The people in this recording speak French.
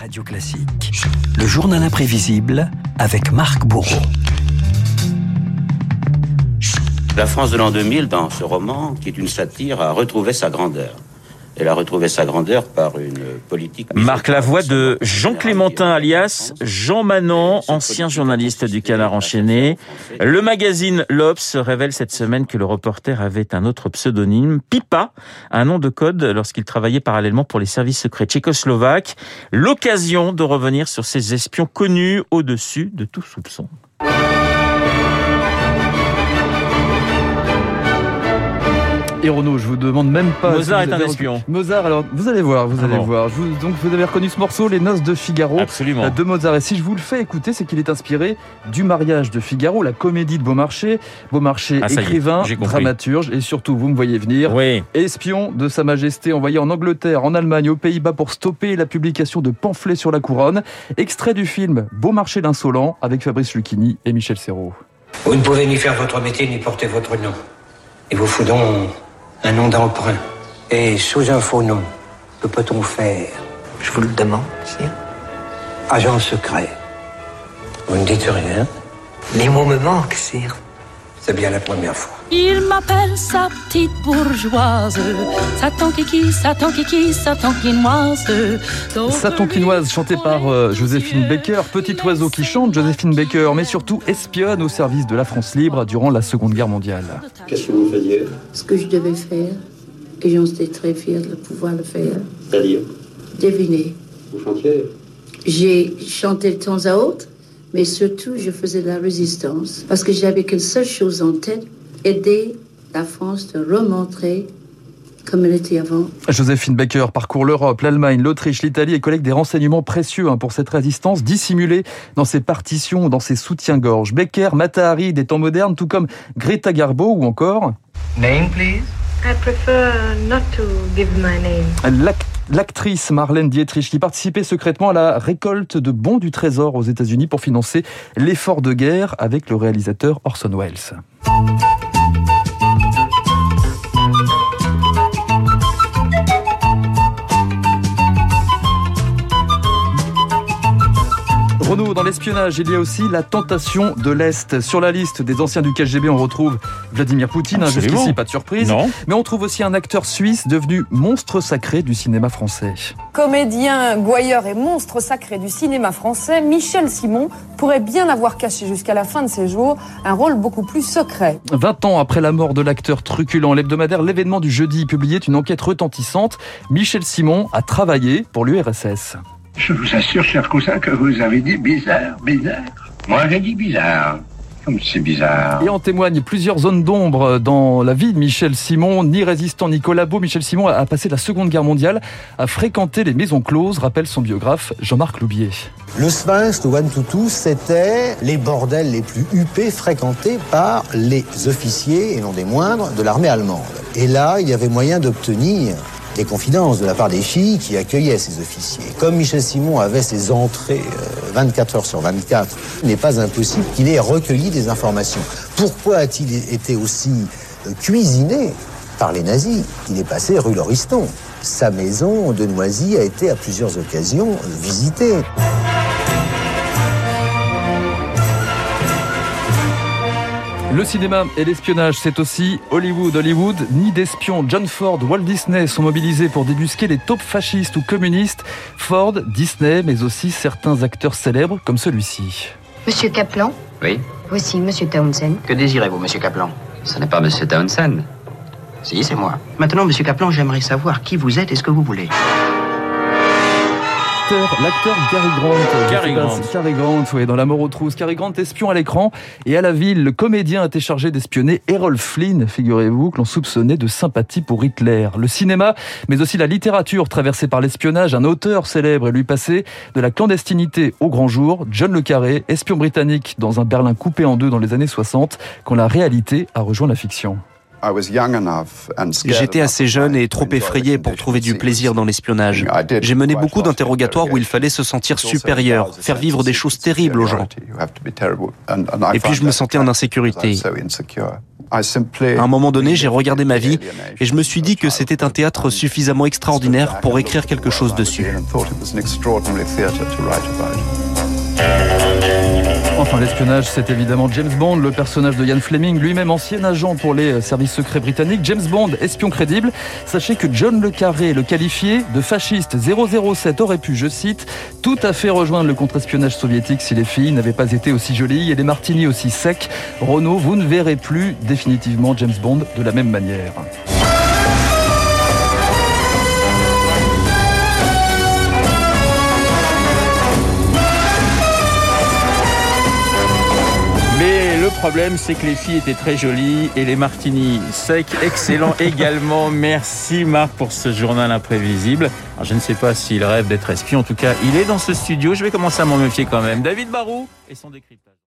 Radio Classique. Le journal imprévisible avec Marc Bourreau. La France de l'an 2000, dans ce roman, qui est une satire, a retrouvé sa grandeur. Elle a retrouvé sa grandeur par une politique... Marc la voix de Jean Clémentin alias Jean Manon, ancien journaliste du Canard enchaîné. Le magazine L'Obs révèle cette semaine que le reporter avait un autre pseudonyme, Pipa, un nom de code lorsqu'il travaillait parallèlement pour les services secrets tchécoslovaques. L'occasion de revenir sur ces espions connus au-dessus de tout soupçon. Et Renaud, je vous demande même pas. Mozart si est un espion. Mozart, alors vous allez voir, vous Ah allez bon. voir. Je vous- donc vous avez reconnu ce morceau, Les Noces de Figaro, Absolument. euh, de Mozart. Et si je vous le fais écouter, c'est qu'il est inspiré du mariage de Figaro, la comédie de Beaumarchais. Beaumarchais, Ah, est, écrivain, dramaturge, et surtout, vous me voyez venir, Oui. espion de Sa Majesté envoyé en Angleterre, en Allemagne, aux Pays-Bas pour stopper la publication de pamphlets sur la couronne. Extrait du film Beaumarchais l'insolent avec Fabrice Lucchini et Michel Serrault. Vous ne pouvez ni faire votre métier ni porter votre nom. Il vous faut donc un nom d'emprunt. Et sous un faux nom, que peut-on faire? Je vous le demande, sire. Agent secret. Vous ne dites rien Les mots me manquent, sire. C'est bien la première fois. Il m'appelle sa petite bourgeoise. Satan kiki, Satan kiki, Satan quinoise. Satan quinoise chanté par euh, Joséphine Baker, petit oiseau qui chante Joséphine Baker, mais surtout espionne au service de la France libre durant la Seconde Guerre mondiale. Qu'est-ce que vous faisiez ce que je devais faire, et j'en étais très fière de pouvoir le faire. C'est-à-dire Deviner. Vous chantiez J'ai chanté de temps à autre, mais surtout je faisais de la résistance, parce que j'avais qu'une seule chose en tête, aider la France de remontrer comme elle était avant. Joséphine Baker parcourt l'Europe, l'Allemagne, l'Autriche, l'Italie et collecte des renseignements précieux hein, pour cette résistance dissimulée dans ses partitions, dans ses soutiens-gorge. Baker, Mata Hari des temps modernes, tout comme Greta Garbo ou encore Name, please. I prefer not to give my name. L'ac- l'actrice Marlène Dietrich qui participait secrètement à la récolte de bons du trésor aux États-Unis pour financer l'effort de guerre avec le réalisateur Orson Welles. Renaud, dans l'espionnage, il y a aussi la tentation de l'Est. Sur la liste des anciens du KGB, on retrouve Vladimir Poutine, hein, jusqu'ici, pas de surprise. Non. Mais on trouve aussi un acteur suisse devenu monstre sacré du cinéma français. Comédien, gouailleur et monstre sacré du cinéma français, Michel Simon pourrait bien avoir caché jusqu'à la fin de ses jours un rôle beaucoup plus secret. 20 ans après la mort de l'acteur truculent, l'hebdomadaire L'événement du jeudi publiait une enquête retentissante. Michel Simon a travaillé pour l'URSS. Je vous assure, cher cousin, que vous avez dit bizarre, bizarre. Moi, j'ai dit bizarre. Comme c'est bizarre. Et en témoignent plusieurs zones d'ombre dans la vie de Michel Simon. Ni résistant ni collabo, Michel Simon a passé la Seconde Guerre mondiale à fréquenter les maisons closes, rappelle son biographe Jean-Marc Loubier. Le Sphinx, le One Tutu, c'était les bordels les plus huppés fréquentés par les officiers, et non des moindres, de l'armée allemande. Et là, il y avait moyen d'obtenir des confidences de la part des filles qui accueillaient ces officiers. Comme Michel Simon avait ses entrées euh, 24 heures sur 24, il n'est pas impossible qu'il ait recueilli des informations. Pourquoi a-t-il été aussi euh, cuisiné par les nazis? Il est passé rue Lauriston. Sa maison de Noisy a été à plusieurs occasions visitée. Le cinéma et l'espionnage, c'est aussi Hollywood. Hollywood, ni d'espions. John Ford, Walt Disney sont mobilisés pour débusquer les taupes fascistes ou communistes. Ford, Disney, mais aussi certains acteurs célèbres comme celui-ci. Monsieur Kaplan? Oui. Voici Monsieur Townsend. Que désirez-vous, monsieur Kaplan? Ce n'est pas monsieur Townsend. Si, c'est moi. Maintenant, monsieur Kaplan, j'aimerais savoir qui vous êtes et ce que vous voulez. L'acteur- L'acteur Gary Grant. Cary Grant. Cary Grant, oui, dans La mort aux trousses. Cary Grant, espion à l'écran. Et à la ville, le comédien était chargé d'espionner Errol Flynn, figurez-vous, que l'on soupçonnait de sympathie pour Hitler. Le cinéma, mais aussi la littérature traversée par l'espionnage. Un auteur célèbre est lui passé de la clandestinité au grand jour. John Le Carré, espion britannique dans un Berlin coupé en deux dans les années 60, quand la réalité a rejoint la fiction. J'étais assez jeune et trop effrayé pour trouver du plaisir dans l'espionnage. J'ai mené beaucoup d'interrogatoires où il fallait se sentir supérieur, faire vivre des choses terribles aux gens. Et puis je me sentais en insécurité. À un moment donné, j'ai regardé ma vie et je me suis dit que c'était un théâtre suffisamment extraordinaire pour écrire quelque chose dessus. L'espionnage, c'est évidemment James Bond, le personnage de Ian Fleming, lui-même ancien agent pour les services secrets britanniques. James Bond, espion crédible. Sachez que John Le Carré, le qualifié de fasciste 007, aurait pu, je cite, tout à fait rejoindre le contre-espionnage soviétique si les filles n'avaient pas été aussi jolies et les martinis aussi secs. Renault, vous ne verrez plus définitivement James Bond de la même manière. Problème, c'est que les filles étaient très jolies et les martinis secs, excellents également. Merci Marc pour ce journal imprévisible. Alors, je ne sais pas s'il rêve d'être espion. En tout cas, il est dans ce studio. Je vais commencer à m'en méfier quand même. David Barou et son décryptage.